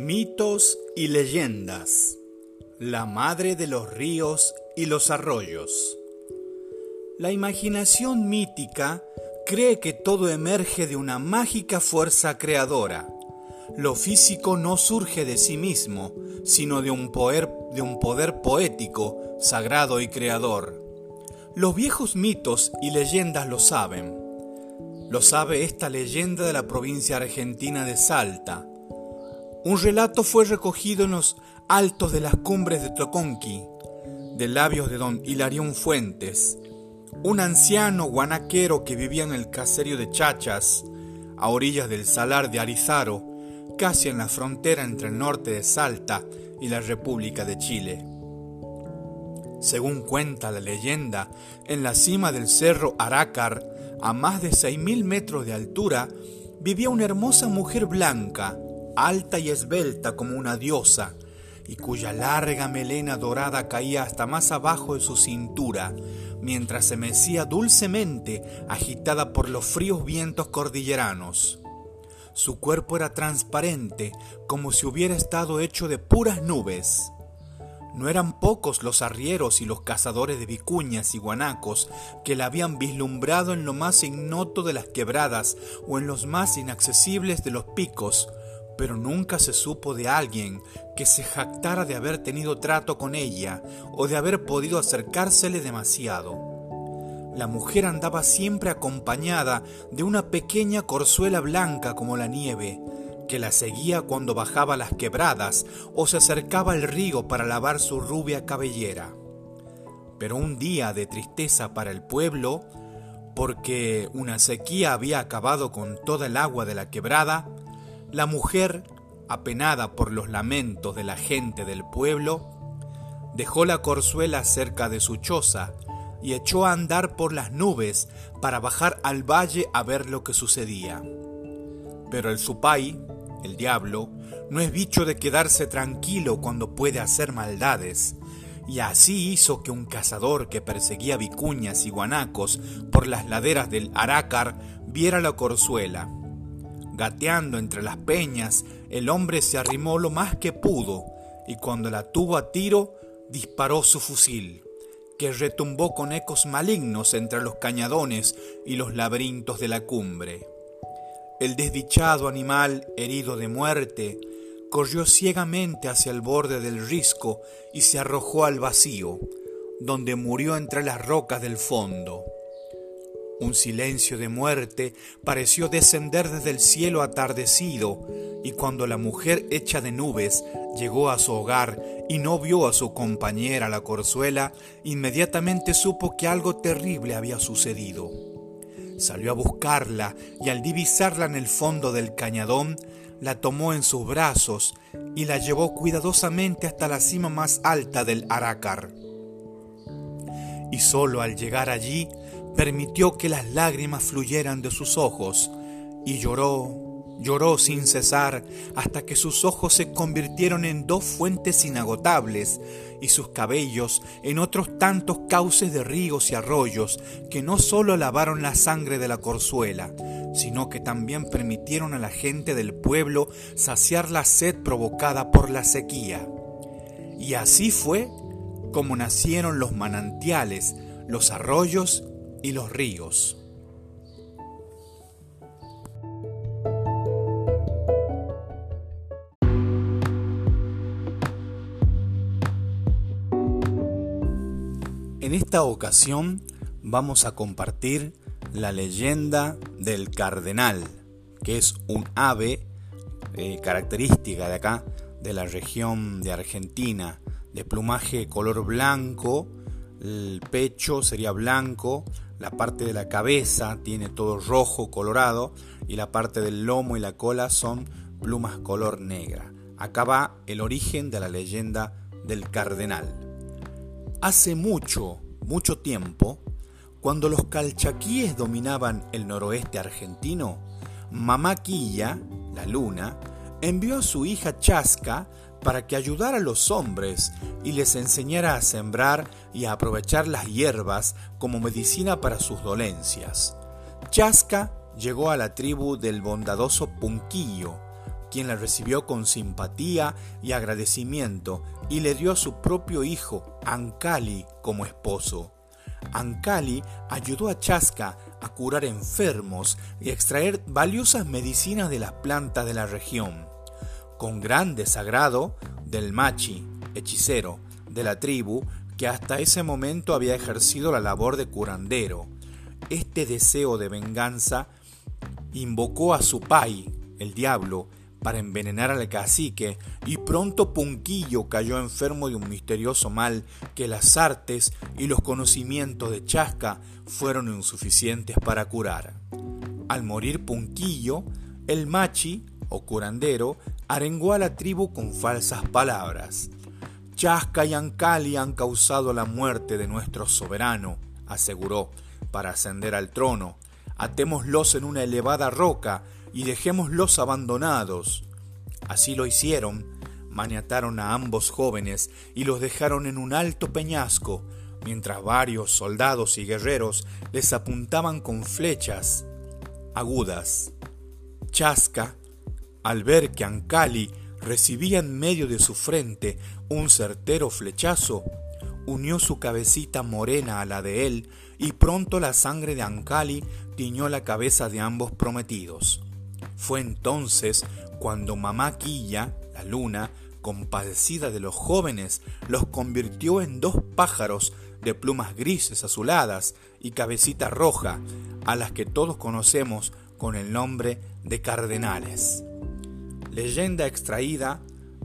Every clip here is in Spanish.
Mitos y leyendas. La madre de los ríos y los arroyos. La imaginación mítica cree que todo emerge de una mágica fuerza creadora. Lo físico no surge de sí mismo, sino de un poder, de un poder poético, sagrado y creador. Los viejos mitos y leyendas lo saben. Lo sabe esta leyenda de la provincia argentina de Salta, un relato fue recogido en los altos de las cumbres de Toconqui, de labios de don Hilarión Fuentes, un anciano guanaquero que vivía en el caserío de Chachas, a orillas del salar de Arizaro, casi en la frontera entre el norte de Salta y la República de Chile. Según cuenta la leyenda, en la cima del cerro Arácar, a más de 6.000 metros de altura, vivía una hermosa mujer blanca, alta y esbelta como una diosa, y cuya larga melena dorada caía hasta más abajo de su cintura, mientras se mecía dulcemente agitada por los fríos vientos cordilleranos. Su cuerpo era transparente, como si hubiera estado hecho de puras nubes. No eran pocos los arrieros y los cazadores de vicuñas y guanacos que la habían vislumbrado en lo más ignoto de las quebradas o en los más inaccesibles de los picos, pero nunca se supo de alguien que se jactara de haber tenido trato con ella o de haber podido acercársele demasiado. La mujer andaba siempre acompañada de una pequeña corzuela blanca como la nieve, que la seguía cuando bajaba las quebradas o se acercaba al río para lavar su rubia cabellera. Pero un día de tristeza para el pueblo, porque una sequía había acabado con toda el agua de la quebrada, la mujer, apenada por los lamentos de la gente del pueblo, dejó la corzuela cerca de su choza y echó a andar por las nubes para bajar al valle a ver lo que sucedía. Pero el supay, el diablo, no es bicho de quedarse tranquilo cuando puede hacer maldades, y así hizo que un cazador que perseguía vicuñas y guanacos por las laderas del Arácar viera la corzuela Gateando entre las peñas, el hombre se arrimó lo más que pudo y cuando la tuvo a tiro, disparó su fusil, que retumbó con ecos malignos entre los cañadones y los laberintos de la cumbre. El desdichado animal, herido de muerte, corrió ciegamente hacia el borde del risco y se arrojó al vacío, donde murió entre las rocas del fondo. Un silencio de muerte pareció descender desde el cielo atardecido, y cuando la mujer hecha de nubes llegó a su hogar y no vio a su compañera la corzuela, inmediatamente supo que algo terrible había sucedido. Salió a buscarla y al divisarla en el fondo del cañadón, la tomó en sus brazos y la llevó cuidadosamente hasta la cima más alta del Arácar. Y solo al llegar allí permitió que las lágrimas fluyeran de sus ojos y lloró, lloró sin cesar hasta que sus ojos se convirtieron en dos fuentes inagotables y sus cabellos en otros tantos cauces de ríos y arroyos que no sólo lavaron la sangre de la corzuela, sino que también permitieron a la gente del pueblo saciar la sed provocada por la sequía. Y así fue como nacieron los manantiales, los arroyos y los ríos. En esta ocasión vamos a compartir la leyenda del cardenal, que es un ave eh, característica de acá, de la región de Argentina, de plumaje color blanco, el pecho sería blanco, la parte de la cabeza tiene todo rojo colorado y la parte del lomo y la cola son plumas color negra. Acá va el origen de la leyenda del cardenal. Hace mucho, mucho tiempo, cuando los calchaquíes dominaban el noroeste argentino, Mamá Quilla, la luna, envió a su hija Chasca para que ayudara a los hombres y les enseñara a sembrar y a aprovechar las hierbas como medicina para sus dolencias. Chasca llegó a la tribu del bondadoso Punquillo, quien la recibió con simpatía y agradecimiento y le dio a su propio hijo, Ancali, como esposo. Ancali ayudó a Chasca a curar enfermos y extraer valiosas medicinas de las plantas de la región. Con gran desagrado del machi, hechicero, de la tribu, que hasta ese momento había ejercido la labor de curandero. Este deseo de venganza invocó a su pai, el diablo, para envenenar al cacique, y pronto Punquillo cayó enfermo de un misterioso mal que las artes y los conocimientos de Chasca fueron insuficientes para curar. Al morir Punquillo, el machi, o curandero, arengó a la tribu con falsas palabras. Chasca y Ancali han causado la muerte de nuestro soberano, aseguró, para ascender al trono. Atémoslos en una elevada roca y dejémoslos abandonados. Así lo hicieron, maniataron a ambos jóvenes y los dejaron en un alto peñasco, mientras varios soldados y guerreros les apuntaban con flechas agudas. Chasca, al ver que Ancali recibía en medio de su frente un certero flechazo, unió su cabecita morena a la de él y pronto la sangre de Ancali tiñó la cabeza de ambos prometidos. Fue entonces cuando mamá Quilla, la luna, compadecida de los jóvenes, los convirtió en dos pájaros de plumas grises azuladas y cabecita roja, a las que todos conocemos con el nombre de cardenales. Leyenda extraída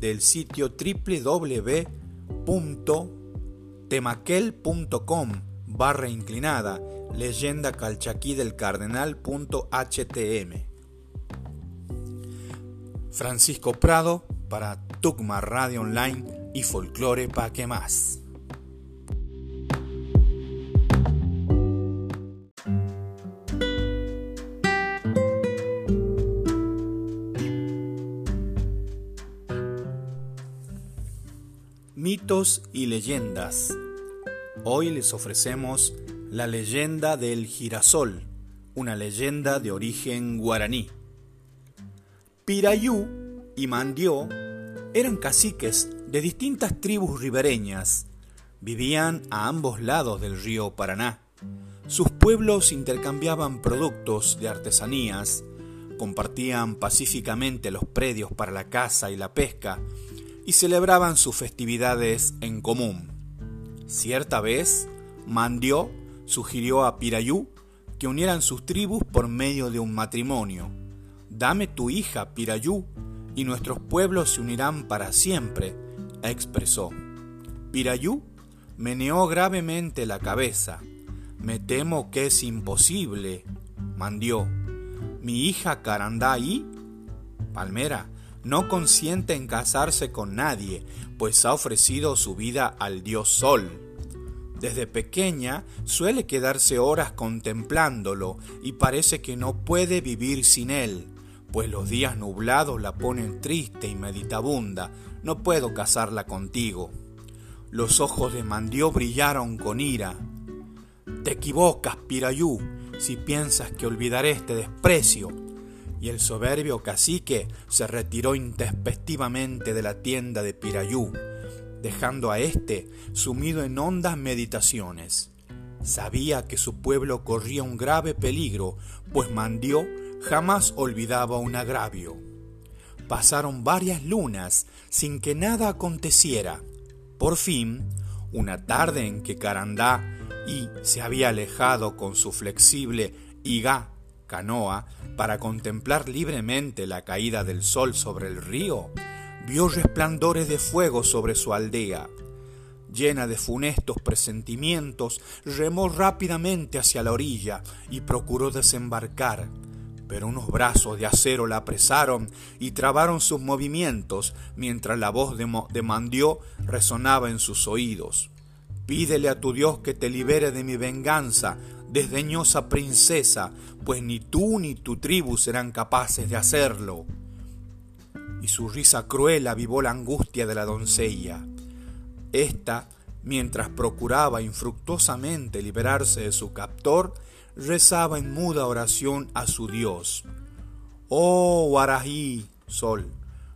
del sitio www.temaquel.com barra inclinada leyenda calchaquí del Francisco Prado para Tugma Radio Online y Folclore Pa' que más. Y leyendas. Hoy les ofrecemos la leyenda del girasol, una leyenda de origen guaraní. Pirayú y Mandió eran caciques de distintas tribus ribereñas. Vivían a ambos lados del río Paraná. Sus pueblos intercambiaban productos de artesanías, compartían pacíficamente los predios para la caza y la pesca y celebraban sus festividades en común. Cierta vez, Mandió sugirió a Pirayú que unieran sus tribus por medio de un matrimonio. Dame tu hija, Pirayú, y nuestros pueblos se unirán para siempre, expresó. Pirayú meneó gravemente la cabeza. Me temo que es imposible, mandió. Mi hija Carandá Palmera, no consiente en casarse con nadie, pues ha ofrecido su vida al dios Sol. Desde pequeña suele quedarse horas contemplándolo y parece que no puede vivir sin él pues los días nublados la ponen triste y meditabunda, no puedo casarla contigo. Los ojos de Mandió brillaron con ira. Te equivocas, Pirayú, si piensas que olvidaré este desprecio. Y el soberbio cacique se retiró intempestivamente de la tienda de Pirayú, dejando a éste sumido en hondas meditaciones. Sabía que su pueblo corría un grave peligro, pues Mandió jamás olvidaba un agravio. Pasaron varias lunas sin que nada aconteciera. Por fin, una tarde en que Carandá y se había alejado con su flexible higa canoa para contemplar libremente la caída del sol sobre el río, vio resplandores de fuego sobre su aldea. Llena de funestos presentimientos, remó rápidamente hacia la orilla y procuró desembarcar pero unos brazos de acero la apresaron y trabaron sus movimientos mientras la voz de, Mandió resonaba en sus oídos. Pídele a tu Dios que te libere de mi venganza, desdeñosa princesa, pues ni tú ni tu tribu serán capaces de hacerlo. Y su risa cruel avivó la angustia de la doncella. Esta, mientras procuraba infructuosamente liberarse de su captor, rezaba en muda oración a su Dios. Oh Warají, Sol,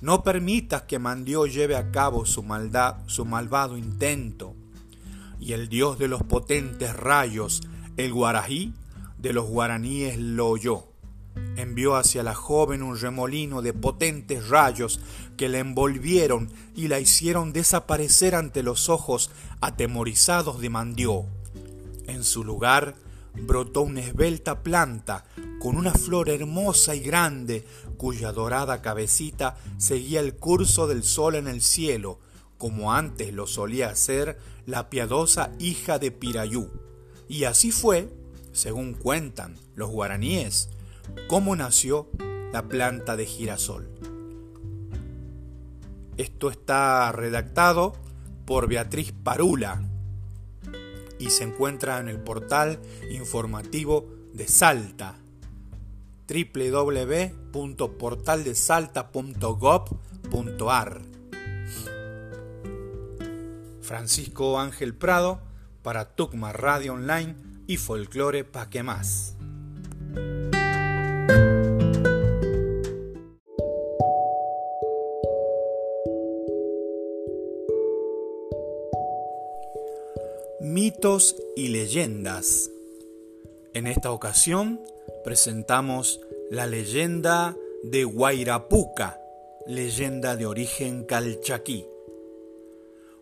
no permitas que Mandió lleve a cabo su maldad, su malvado intento. Y el dios de los potentes rayos, el Guarají, de los guaraníes lo oyó. Envió hacia la joven un remolino de potentes rayos que la envolvieron y la hicieron desaparecer ante los ojos atemorizados de Mandió. En su lugar brotó una esbelta planta con una flor hermosa y grande, cuya dorada cabecita seguía el curso del sol en el cielo, como antes lo solía hacer la piadosa hija de Pirayú. Y así fue, según cuentan los guaraníes, cómo nació la planta de girasol. Esto está redactado por Beatriz Parula y se encuentra en el portal informativo de Salta www.portaldesalta.gov.ar Francisco Ángel Prado para Tucma Radio Online y Folclore Pa' más. Mitos y leyendas. En esta ocasión presentamos la leyenda de Guairapuca, leyenda de origen calchaquí.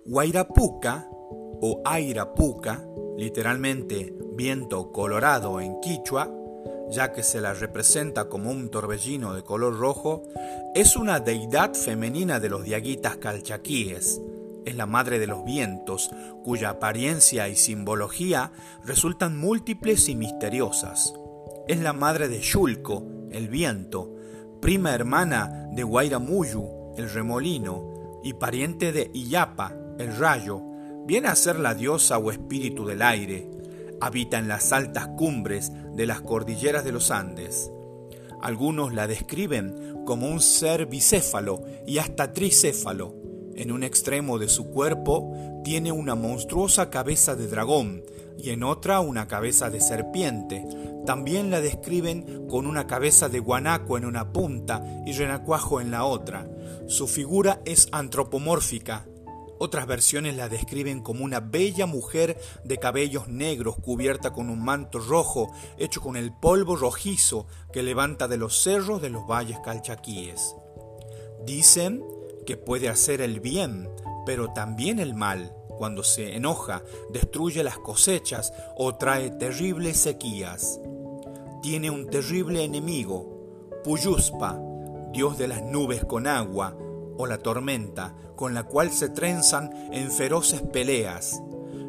Guairapuca o Airapuca, literalmente viento colorado en quichua, ya que se la representa como un torbellino de color rojo, es una deidad femenina de los diaguitas calchaquíes, es la madre de los vientos, cuya apariencia y simbología resultan múltiples y misteriosas. Es la madre de Yulco, el viento, prima hermana de Guairamuyu, el remolino, y pariente de Iyapa, el rayo. Viene a ser la diosa o espíritu del aire. Habita en las altas cumbres de las cordilleras de los Andes. Algunos la describen como un ser bicéfalo y hasta tricéfalo en un extremo de su cuerpo tiene una monstruosa cabeza de dragón y en otra una cabeza de serpiente. También la describen con una cabeza de guanaco en una punta y renacuajo en la otra. Su figura es antropomórfica. Otras versiones la describen como una bella mujer de cabellos negros cubierta con un manto rojo hecho con el polvo rojizo que levanta de los cerros de los valles calchaquíes. Dicen que puede hacer el bien, pero también el mal. Cuando se enoja, destruye las cosechas o trae terribles sequías. Tiene un terrible enemigo, Puyuspa, dios de las nubes con agua, o la tormenta, con la cual se trenzan en feroces peleas.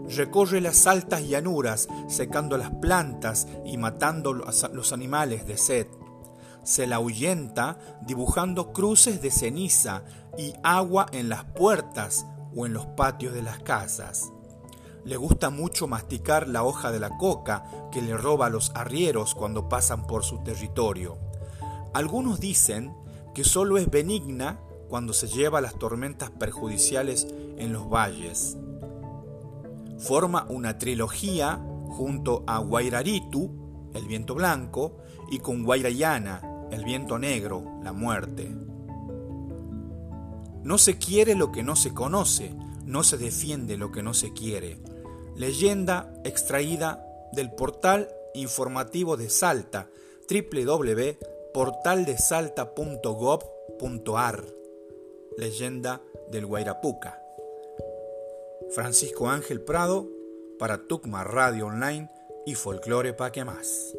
Recorre las altas llanuras, secando las plantas y matando los animales de sed se la ahuyenta dibujando cruces de ceniza y agua en las puertas o en los patios de las casas. Le gusta mucho masticar la hoja de la coca que le roba a los arrieros cuando pasan por su territorio. Algunos dicen que solo es benigna cuando se lleva las tormentas perjudiciales en los valles. Forma una trilogía junto a Guairaritu, el viento blanco, y con Guairayana, el viento negro, la muerte. No se quiere lo que no se conoce, no se defiende lo que no se quiere. Leyenda extraída del portal informativo de Salta, www.portaldesalta.gov.ar. Leyenda del Guairapuca. Francisco Ángel Prado para Tucma Radio Online y Folclore Pa' que más.